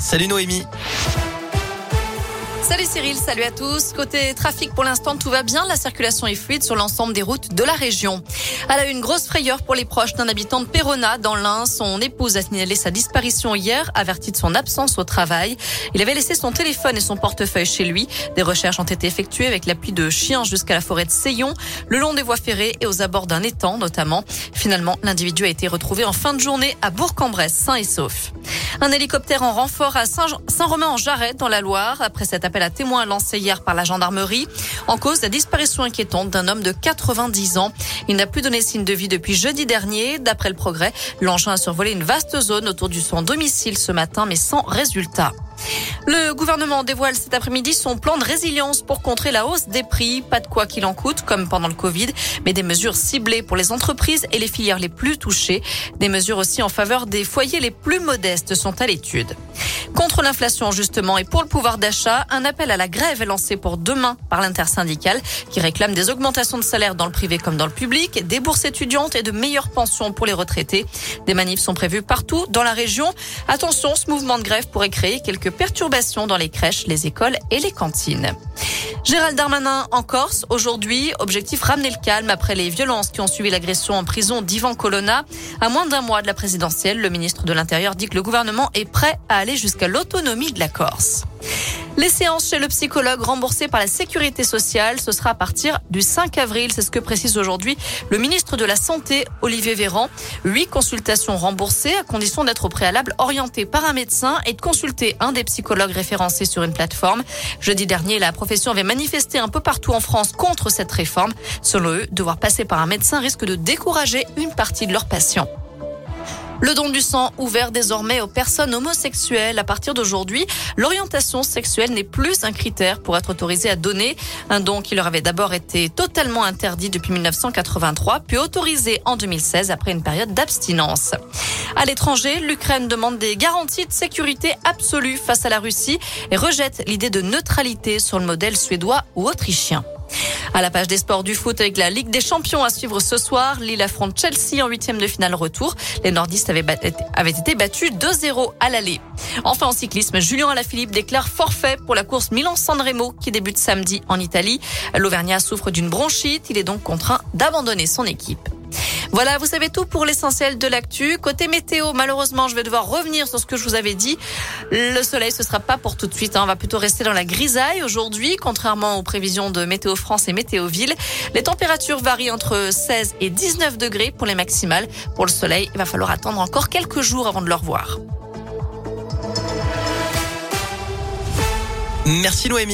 Salut Noémie. Salut Cyril, salut à tous. Côté trafic, pour l'instant, tout va bien. La circulation est fluide sur l'ensemble des routes de la région. Elle a eu une grosse frayeur pour les proches d'un habitant de Perona dans l'Ain. Son épouse a signalé sa disparition hier, avertie de son absence au travail. Il avait laissé son téléphone et son portefeuille chez lui. Des recherches ont été effectuées avec l'appui de chiens jusqu'à la forêt de Seyon, le long des voies ferrées et aux abords d'un étang notamment. Finalement, l'individu a été retrouvé en fin de journée à Bourg-en-Bresse, sain et sauf. Un hélicoptère en renfort à Saint-Romain-en-Jarret dans la Loire après cet appel à témoins lancé hier par la gendarmerie. En cause, la disparition inquiétante d'un homme de 90 ans. Il n'a plus donné signe de vie depuis jeudi dernier. D'après le progrès, l'engin a survolé une vaste zone autour de son domicile ce matin, mais sans résultat. Le gouvernement dévoile cet après-midi son plan de résilience pour contrer la hausse des prix. Pas de quoi qu'il en coûte, comme pendant le Covid, mais des mesures ciblées pour les entreprises et les filières les plus touchées. Des mesures aussi en faveur des foyers les plus modestes sont à l'étude. Contre l'inflation, justement, et pour le pouvoir d'achat, un appel à la grève est lancé pour demain par l'intersyndicale qui réclame des augmentations de salaire dans le privé comme dans le public, des bourses étudiantes et de meilleures pensions pour les retraités. Des manifs sont prévus partout dans la région. Attention, ce mouvement de grève pourrait créer quelques perturbations dans les crèches, les écoles et les cantines. Gérald Darmanin en Corse aujourd'hui. Objectif ramener le calme après les violences qui ont suivi l'agression en prison d'Ivan Colonna. À moins d'un mois de la présidentielle, le ministre de l'Intérieur dit que le gouvernement est prêt à aller jusqu'à l'autonomie de la Corse. Les séances chez le psychologue remboursées par la sécurité sociale, ce sera à partir du 5 avril. C'est ce que précise aujourd'hui le ministre de la Santé, Olivier Véran. Huit consultations remboursées à condition d'être au préalable orienté par un médecin et de consulter un des psychologues référencés sur une plateforme. Jeudi dernier, la profession avait manifesté un peu partout en France contre cette réforme. Selon eux, devoir passer par un médecin risque de décourager une partie de leurs patients. Le don du sang ouvert désormais aux personnes homosexuelles. À partir d'aujourd'hui, l'orientation sexuelle n'est plus un critère pour être autorisé à donner. Un don qui leur avait d'abord été totalement interdit depuis 1983, puis autorisé en 2016 après une période d'abstinence. À l'étranger, l'Ukraine demande des garanties de sécurité absolue face à la Russie et rejette l'idée de neutralité sur le modèle suédois ou autrichien. À la page des sports du foot avec la Ligue des Champions à suivre ce soir, Lille affronte Chelsea en huitième de finale retour. Les nordistes avaient, avaient été battus 2-0 à l'aller. Enfin en cyclisme, Julien Alaphilippe déclare forfait pour la course Milan-San Remo qui débute samedi en Italie. L'Auvergnat souffre d'une bronchite, il est donc contraint d'abandonner son équipe. Voilà, vous savez tout pour l'essentiel de l'actu. Côté météo, malheureusement, je vais devoir revenir sur ce que je vous avais dit. Le soleil, ce sera pas pour tout de suite. Hein. On va plutôt rester dans la grisaille aujourd'hui, contrairement aux prévisions de Météo France et Météo Ville. Les températures varient entre 16 et 19 degrés pour les maximales. Pour le soleil, il va falloir attendre encore quelques jours avant de le revoir. Merci Noémie.